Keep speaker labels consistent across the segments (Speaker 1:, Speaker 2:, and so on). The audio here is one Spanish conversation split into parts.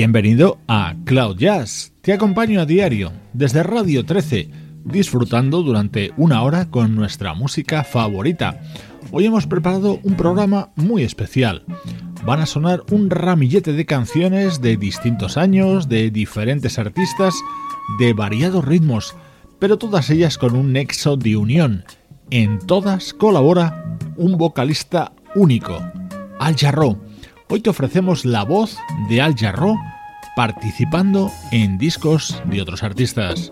Speaker 1: Bienvenido a Cloud Jazz. Te acompaño a diario desde Radio 13, disfrutando durante una hora con nuestra música favorita. Hoy hemos preparado un programa muy especial. Van a sonar un ramillete de canciones de distintos años, de diferentes artistas, de variados ritmos, pero todas ellas con un nexo de unión. En todas colabora un vocalista único, Al Jarreau Hoy te ofrecemos la voz de Al Jarro participando en discos de otros artistas.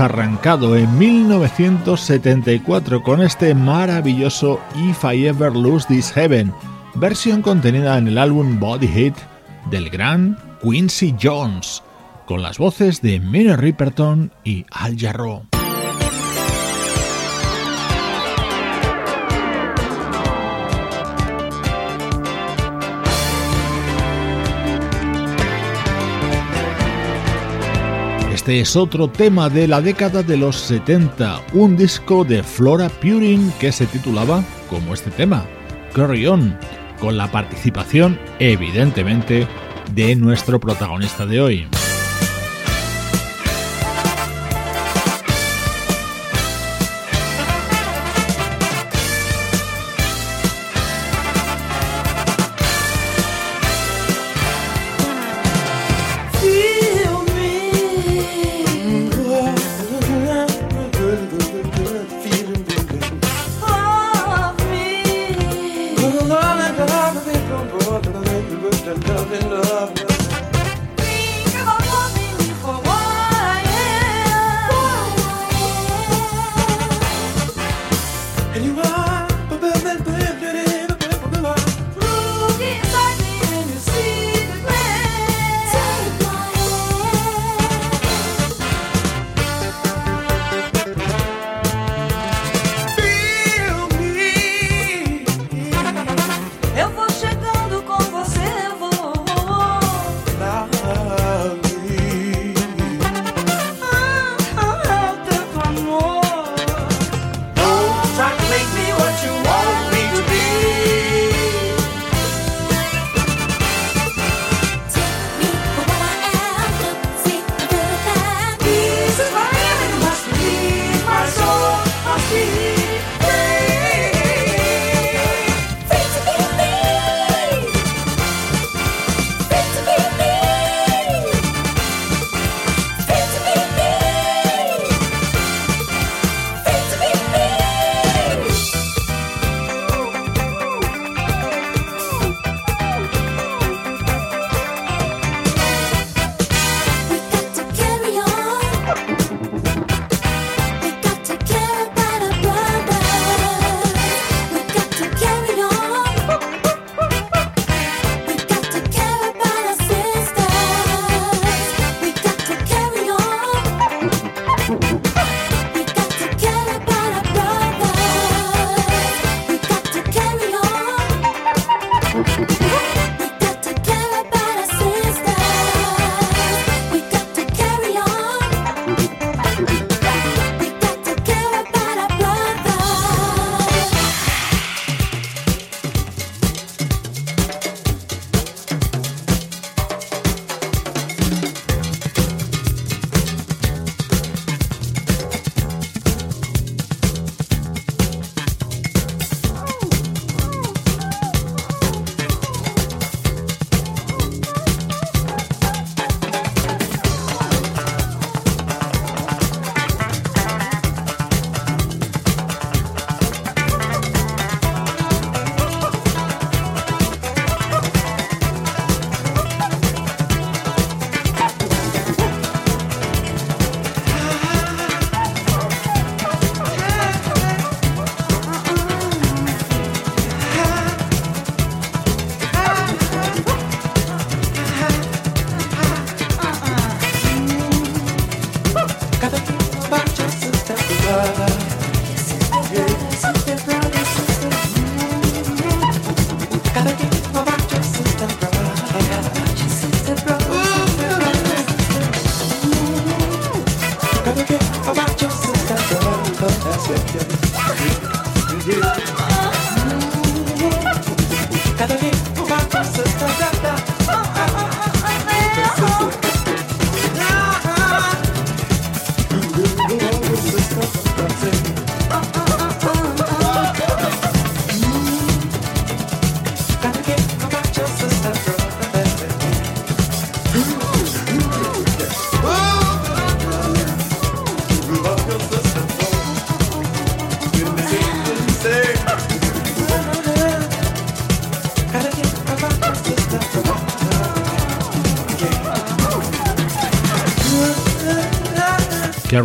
Speaker 2: Arrancado en 1974 con este maravilloso If I Ever Lose This Heaven, versión contenida en el álbum Body Hit del gran Quincy Jones, con las voces de Minnie Riperton y Al Jarreau. Este es otro tema de la década de los 70, un disco de Flora Purin que se titulaba como este tema, Carry On, con la participación, evidentemente, de nuestro protagonista de hoy.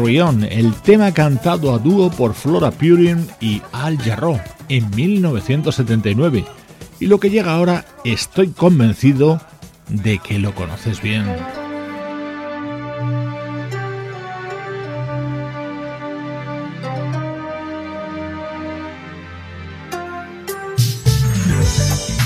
Speaker 1: El tema cantado a dúo por Flora Purin y Al Jarreau en 1979. Y lo que llega ahora, estoy convencido de que lo conoces bien.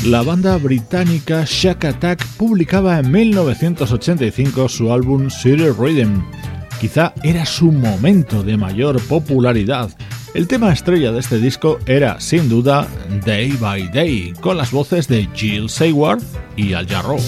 Speaker 1: La banda británica Shack Attack publicaba en 1985 su álbum City Rhythm. Quizá era su momento de mayor popularidad. El tema estrella de este disco era, sin duda, Day by Day, con las voces de Jill Sayward y Al Jarreau.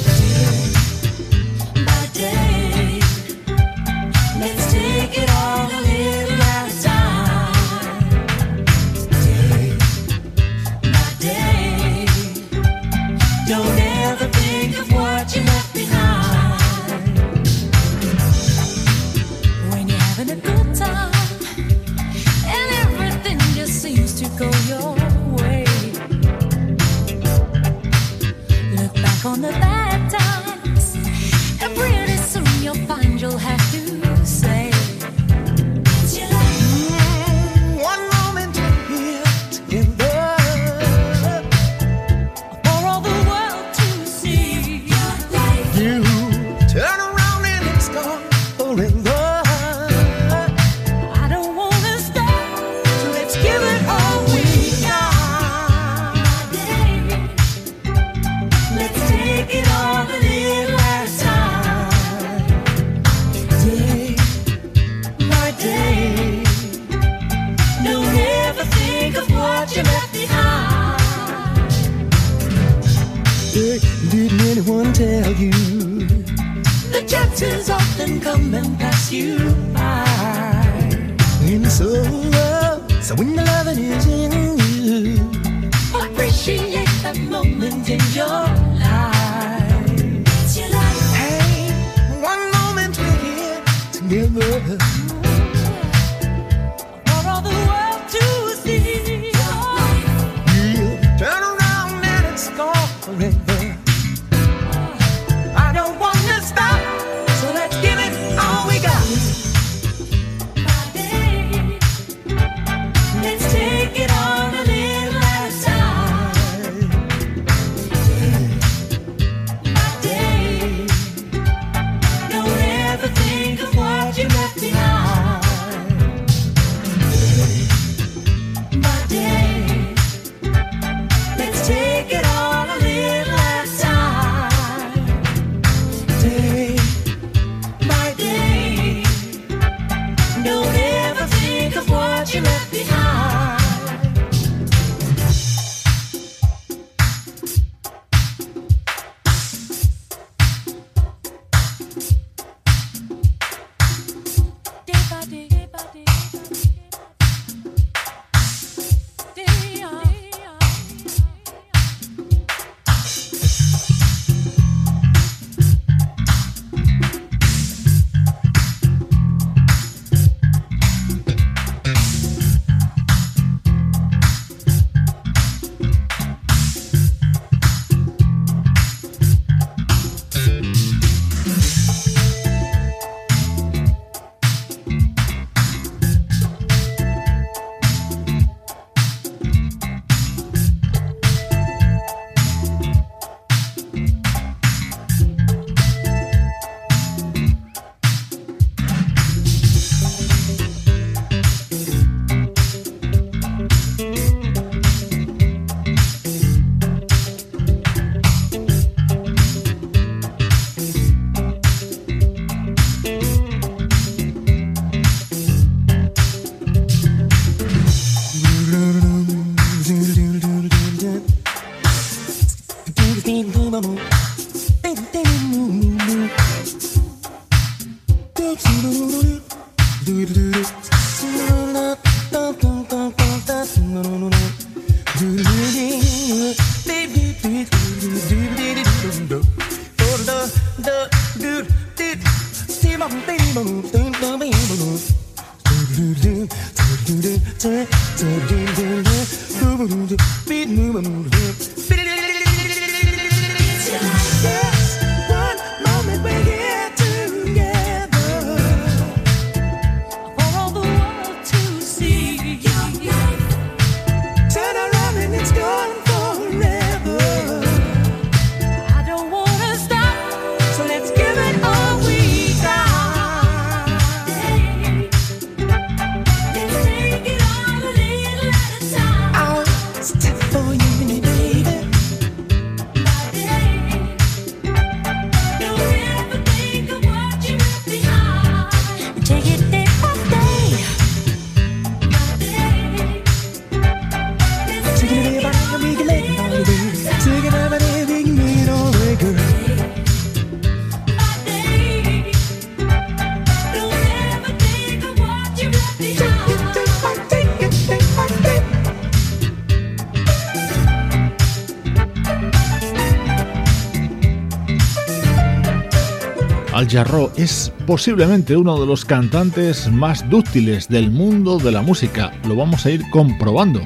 Speaker 1: Jarreau es posiblemente uno de los cantantes más dúctiles del mundo de la música. Lo vamos a ir comprobando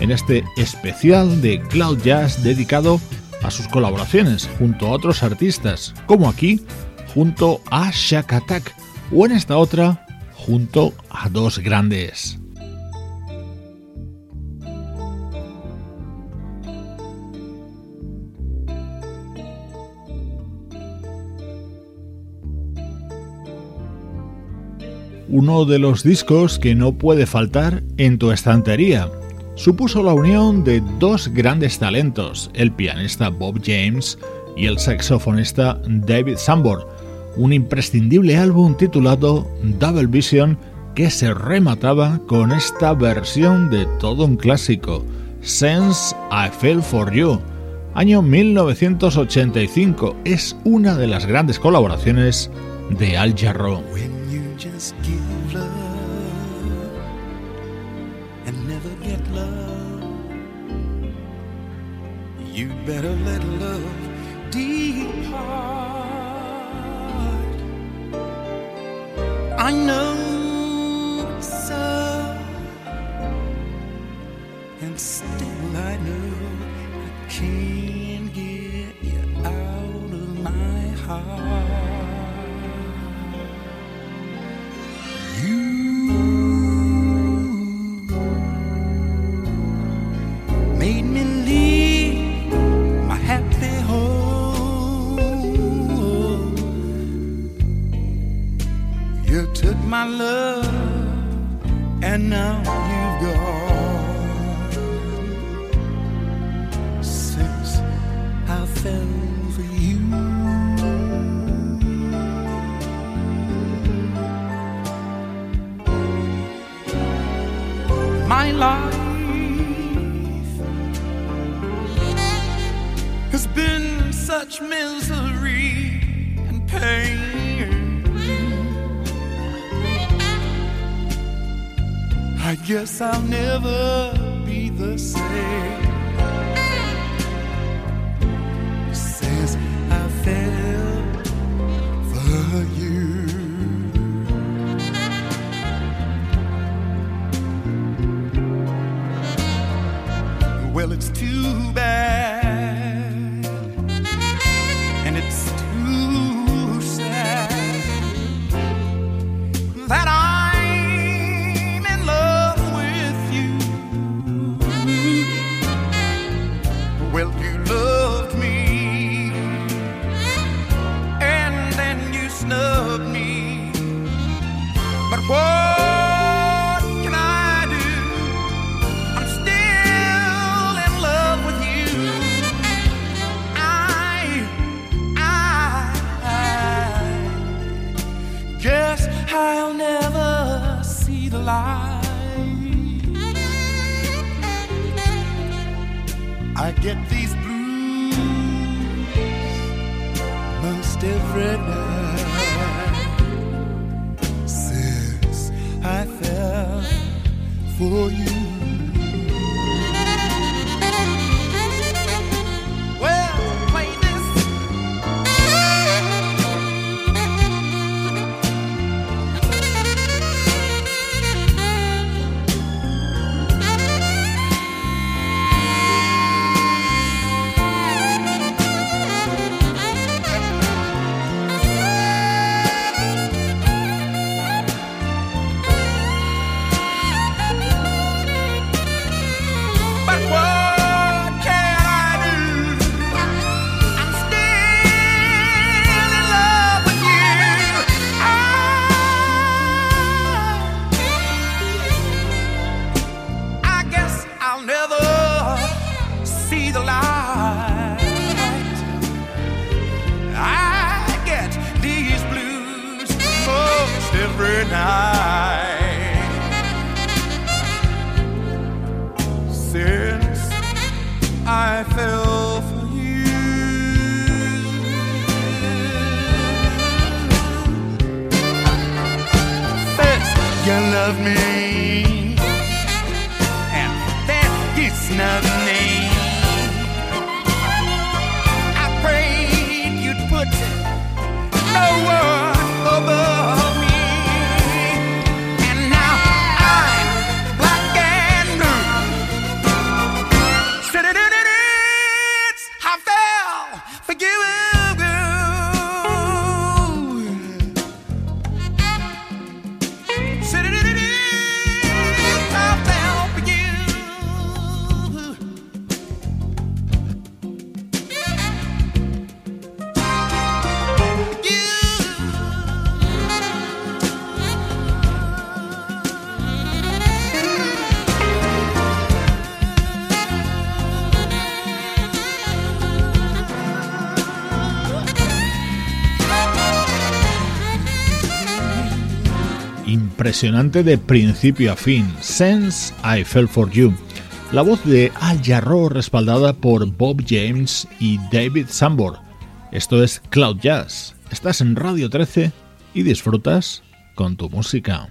Speaker 1: en este especial de Cloud Jazz dedicado a sus colaboraciones junto a otros artistas, como aquí, junto a Shakatak, o en esta otra, junto a dos grandes. Uno de los discos que no puede faltar en tu estantería. Supuso la unión de dos grandes talentos, el pianista Bob James y el saxofonista David Sambor, un imprescindible álbum titulado Double Vision que se remataba con esta versión de todo un clásico, Sense I Feel For You, año 1985, es una de las grandes colaboraciones de Al Jarreau. You better let love depart. I know my love, and now you've gone. Since I fell for you, my life has been such misery and pain. I guess I'll never be the same. Impresionante de principio a fin, Sense I Fell For You. La voz de Al Jarreau respaldada por Bob James y David Sambor. Esto es Cloud Jazz. Estás en Radio 13 y disfrutas con tu música.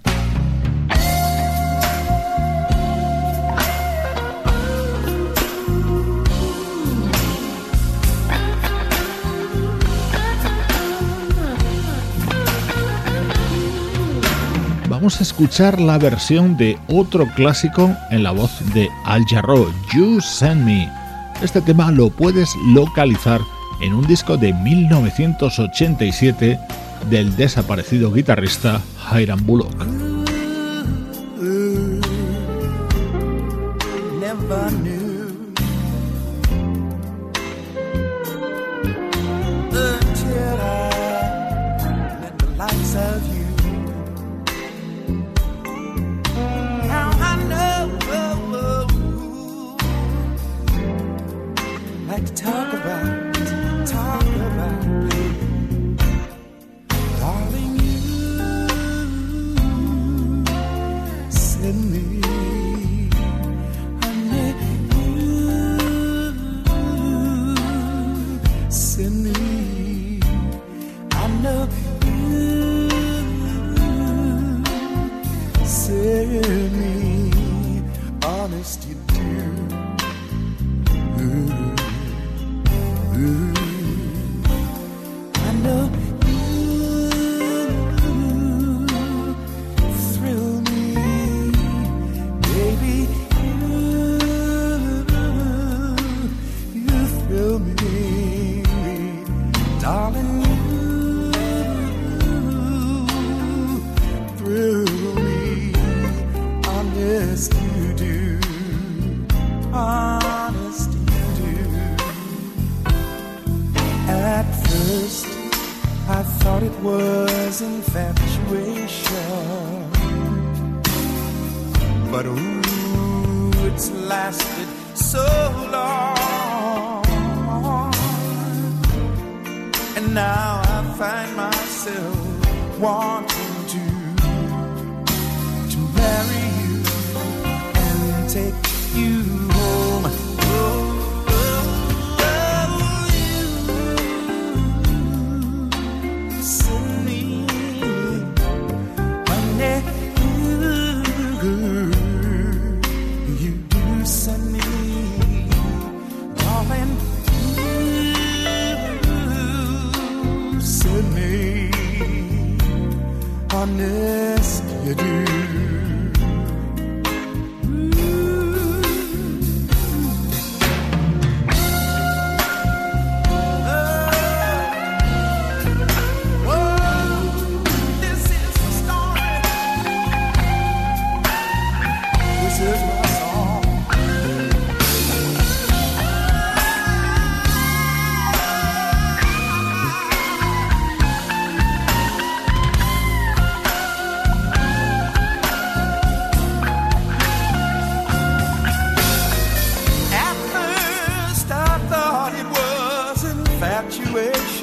Speaker 1: vamos a escuchar la versión de otro clásico en la voz de Al Jarro, You Send Me. Este tema lo puedes localizar en un disco de 1987 del desaparecido guitarrista Hiram Bullock.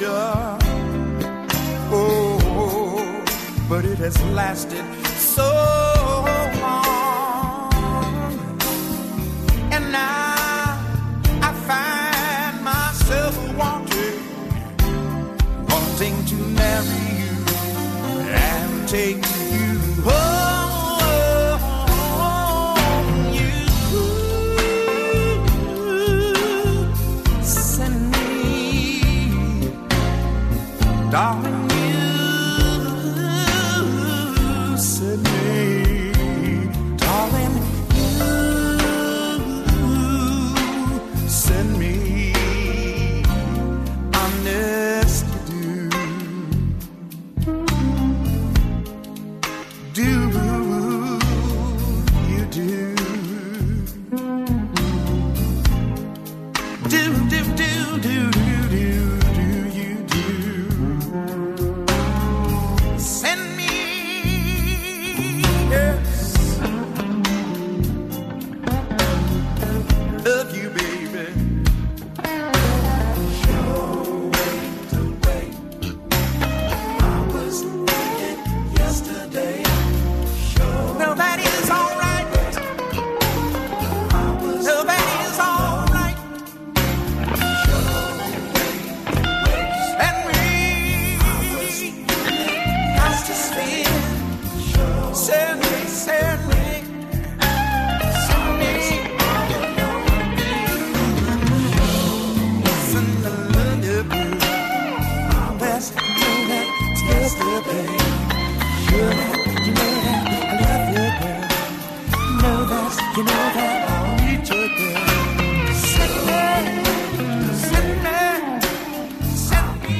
Speaker 1: pleasure. Oh, but it has lasted so long. And now I find myself wanting, wanting to marry you and take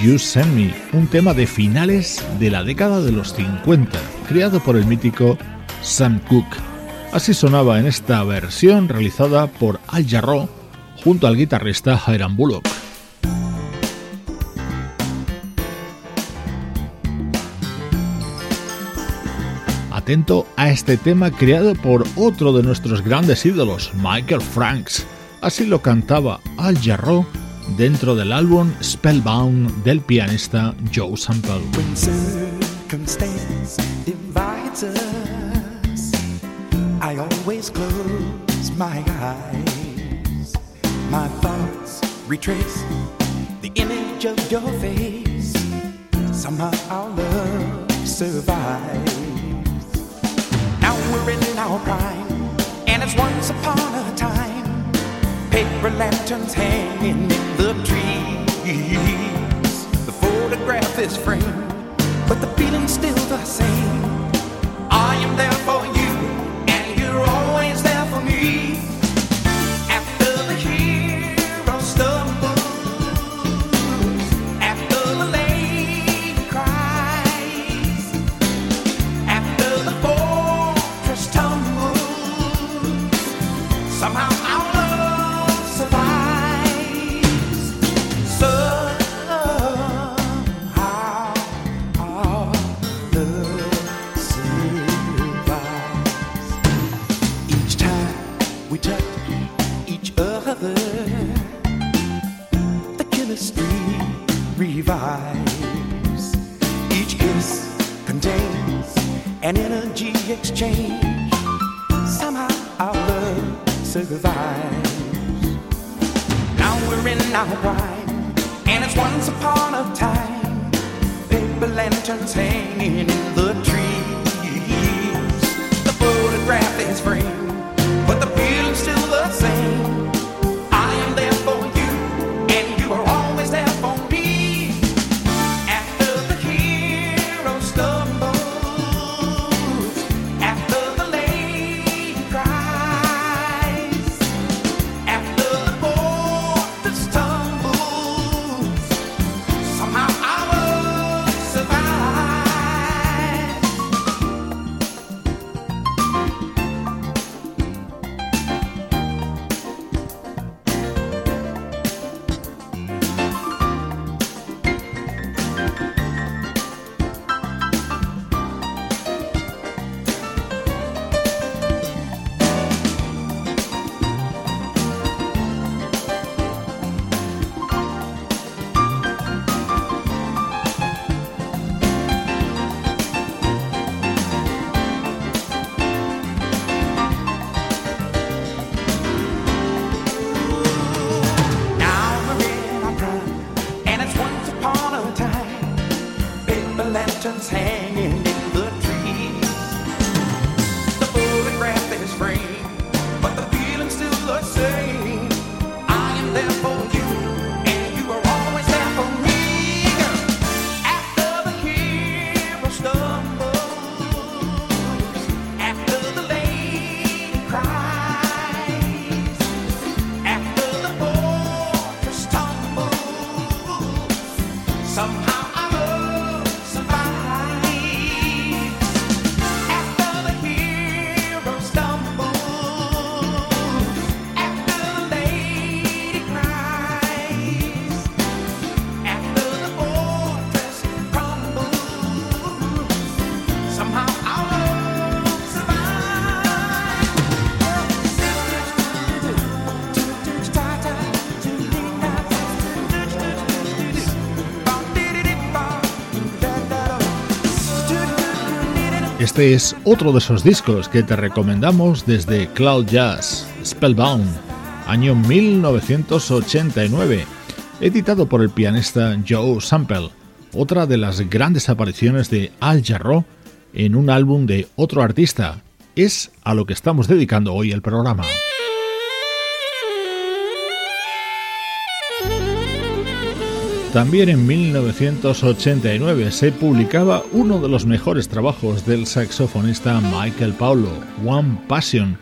Speaker 1: You Send Me, un tema de finales de la década de los 50, creado por el mítico Sam Cooke. Así sonaba en esta versión realizada por Al Jarreau junto al guitarrista Hiram Bullock. Atento a este tema creado por otro de nuestros grandes ídolos, Michael Franks. Así lo cantaba Al Jarreau dentro del álbum Spellbound del pianista Joe Sample. I always close my eyes. My thoughts retrace the image of your face. Somehow our love survives. Now we're in our prime, and it's once upon a time. Paper lanterns hanging in the trees. The photograph is framed, but the feeling's still the same. exchange. Somehow our love survives. Now we're in our prime, and it's once upon a time. Paper lanterns hanging in the Este es otro de esos discos que te recomendamos desde Cloud Jazz, Spellbound, año 1989, editado por el pianista Joe Sample, otra de las grandes apariciones de Al Jarreau en un álbum de otro artista. Es a lo que estamos dedicando hoy el programa. También en 1989 se publicaba uno de los mejores trabajos del saxofonista Michael Paulo, One Passion.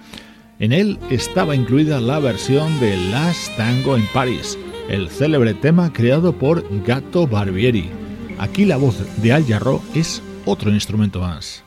Speaker 1: En él estaba incluida la versión de Last Tango en Paris,
Speaker 2: el célebre tema creado por Gato Barbieri. Aquí la voz de Al Jarro es otro instrumento más.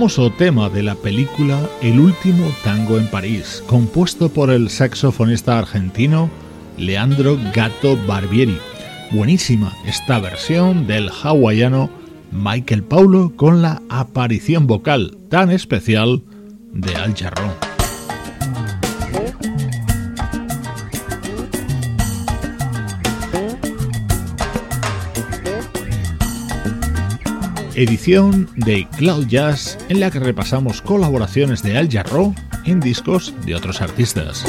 Speaker 2: Famoso tema de la película El último tango en París, compuesto por el saxofonista argentino Leandro Gato Barbieri. Buenísima esta versión del hawaiano Michael Paulo con la aparición vocal tan especial de Al Jarrón.
Speaker 1: Edición de Cloud Jazz en la que repasamos colaboraciones de Al Jarreau en discos de otros artistas.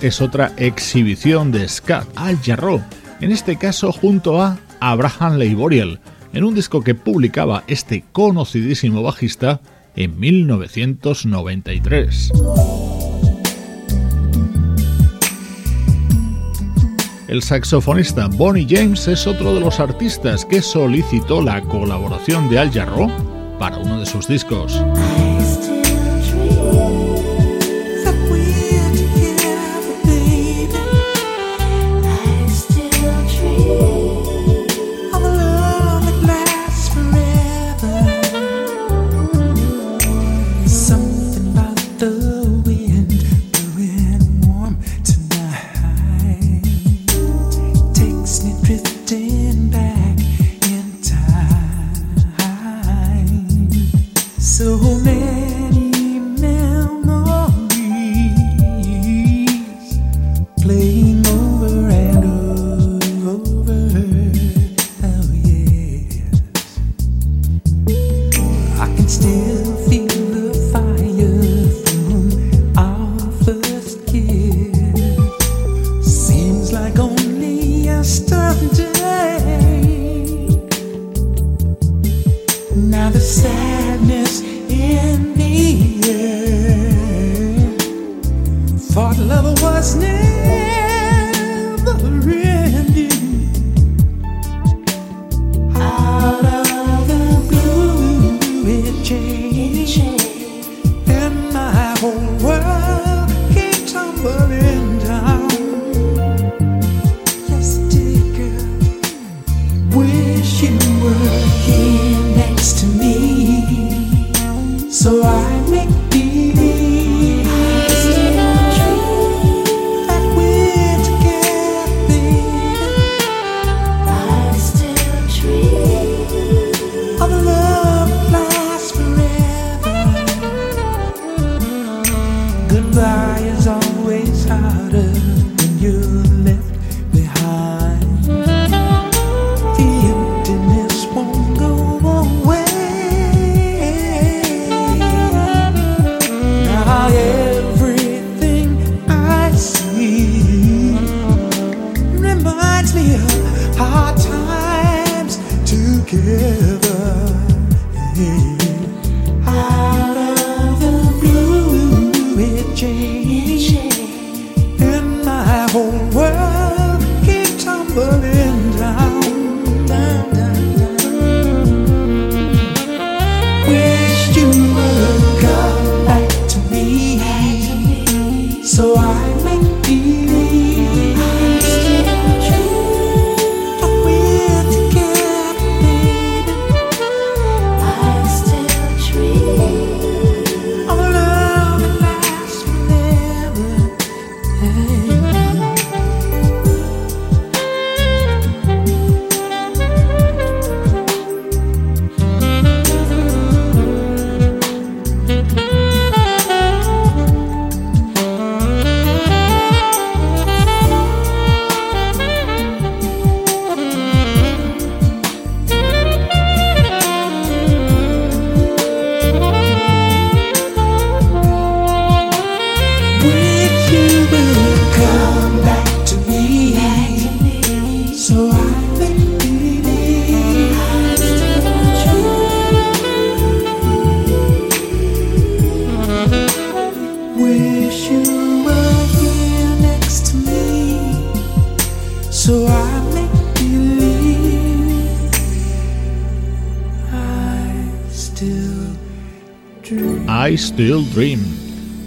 Speaker 1: Es otra exhibición de Scott Al Jarreau, en este caso junto a Abraham Leiboriel en un disco que publicaba este conocidísimo bajista en 1993. El saxofonista Bonnie James es otro de los artistas que solicitó la colaboración de Al Jarreau para uno de sus discos.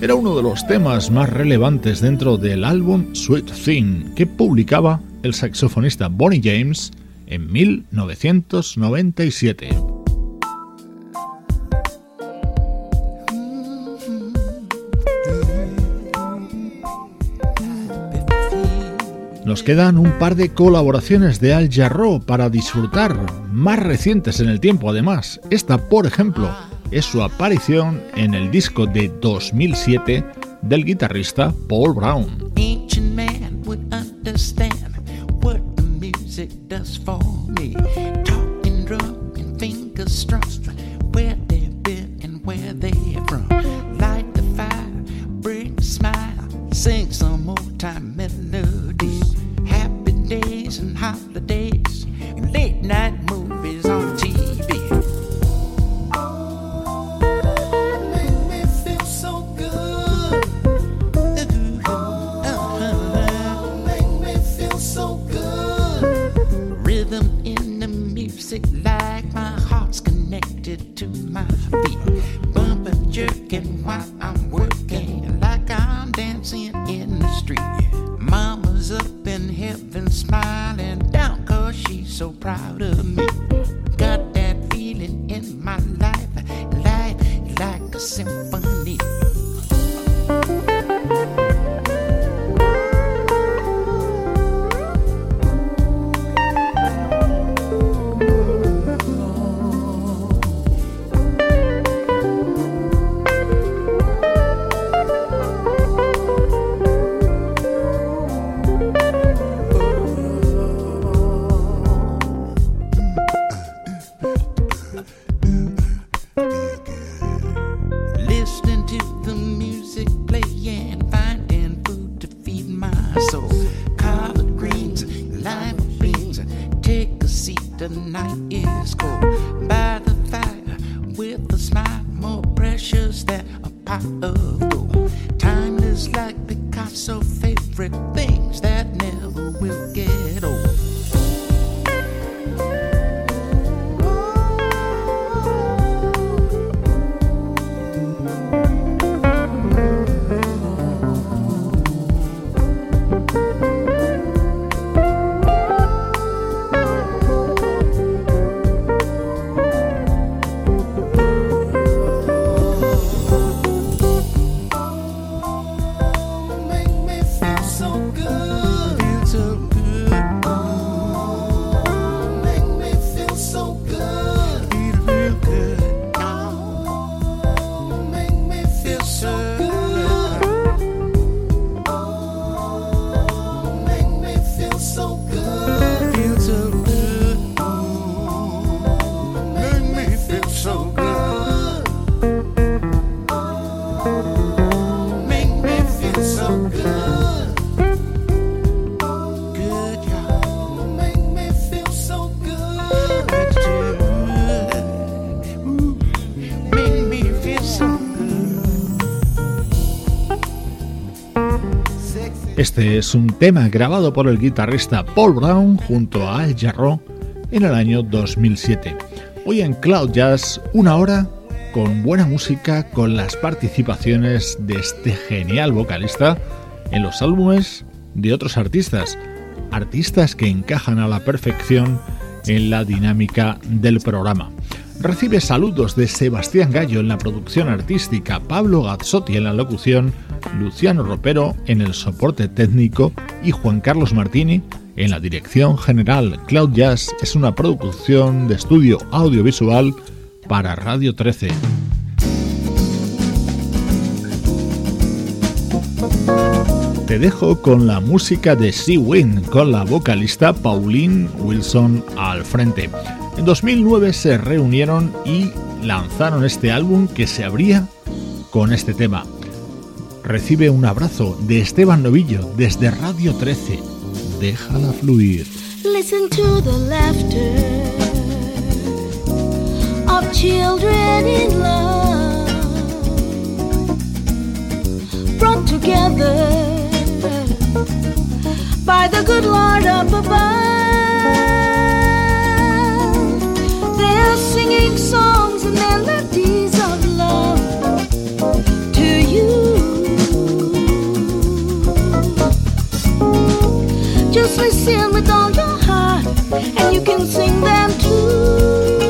Speaker 1: Era uno de los temas más relevantes dentro del álbum Sweet Thing que publicaba el saxofonista Bonnie James en 1997. Nos quedan un par de colaboraciones de Al Jarreau para disfrutar, más recientes en el tiempo además. Esta, por ejemplo, es su aparición en el disco de 2007 del guitarrista Paul Brown.
Speaker 2: Es un tema grabado por el guitarrista Paul Brown junto a Al Jarreau en el año 2007. Hoy en Cloud Jazz, una hora con buena música, con las participaciones de este genial vocalista en los álbumes de otros artistas, artistas que encajan a la perfección en la dinámica del programa. Recibe saludos de Sebastián Gallo en la producción artística, Pablo Gazzotti en la locución, Luciano Ropero en el soporte técnico y Juan Carlos Martini en la dirección general. Cloud Jazz es una producción de estudio audiovisual para Radio 13. Te dejo con la música de Sea Wind, con la vocalista Pauline Wilson al frente. En 2009 se reunieron y lanzaron este álbum que se abría con este tema. Recibe un abrazo de Esteban Novillo desde Radio 13. Déjala fluir.
Speaker 3: Listen to the laughter of children in love, brought together by the good Lord up above. They're singing songs and melodies of love listen with all your heart, and you can sing them too.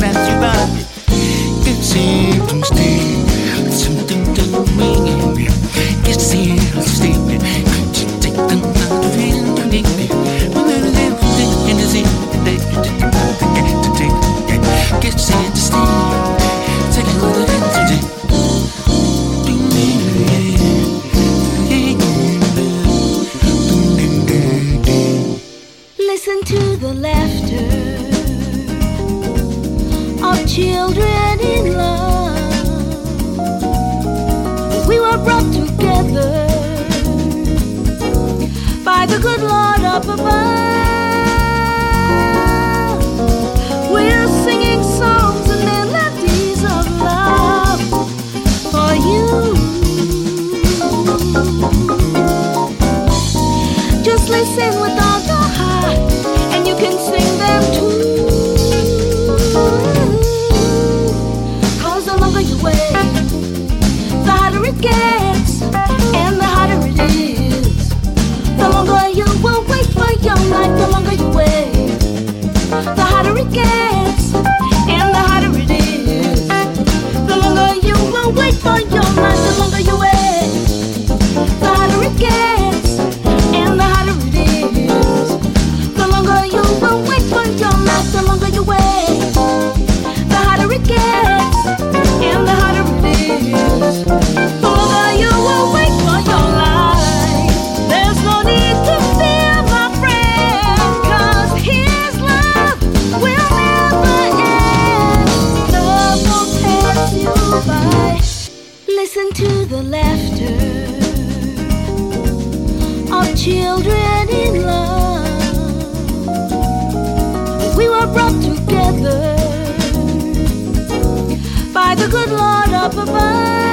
Speaker 3: Pass you by. It
Speaker 4: seems to children in love. We were brought together by the good Lord up above.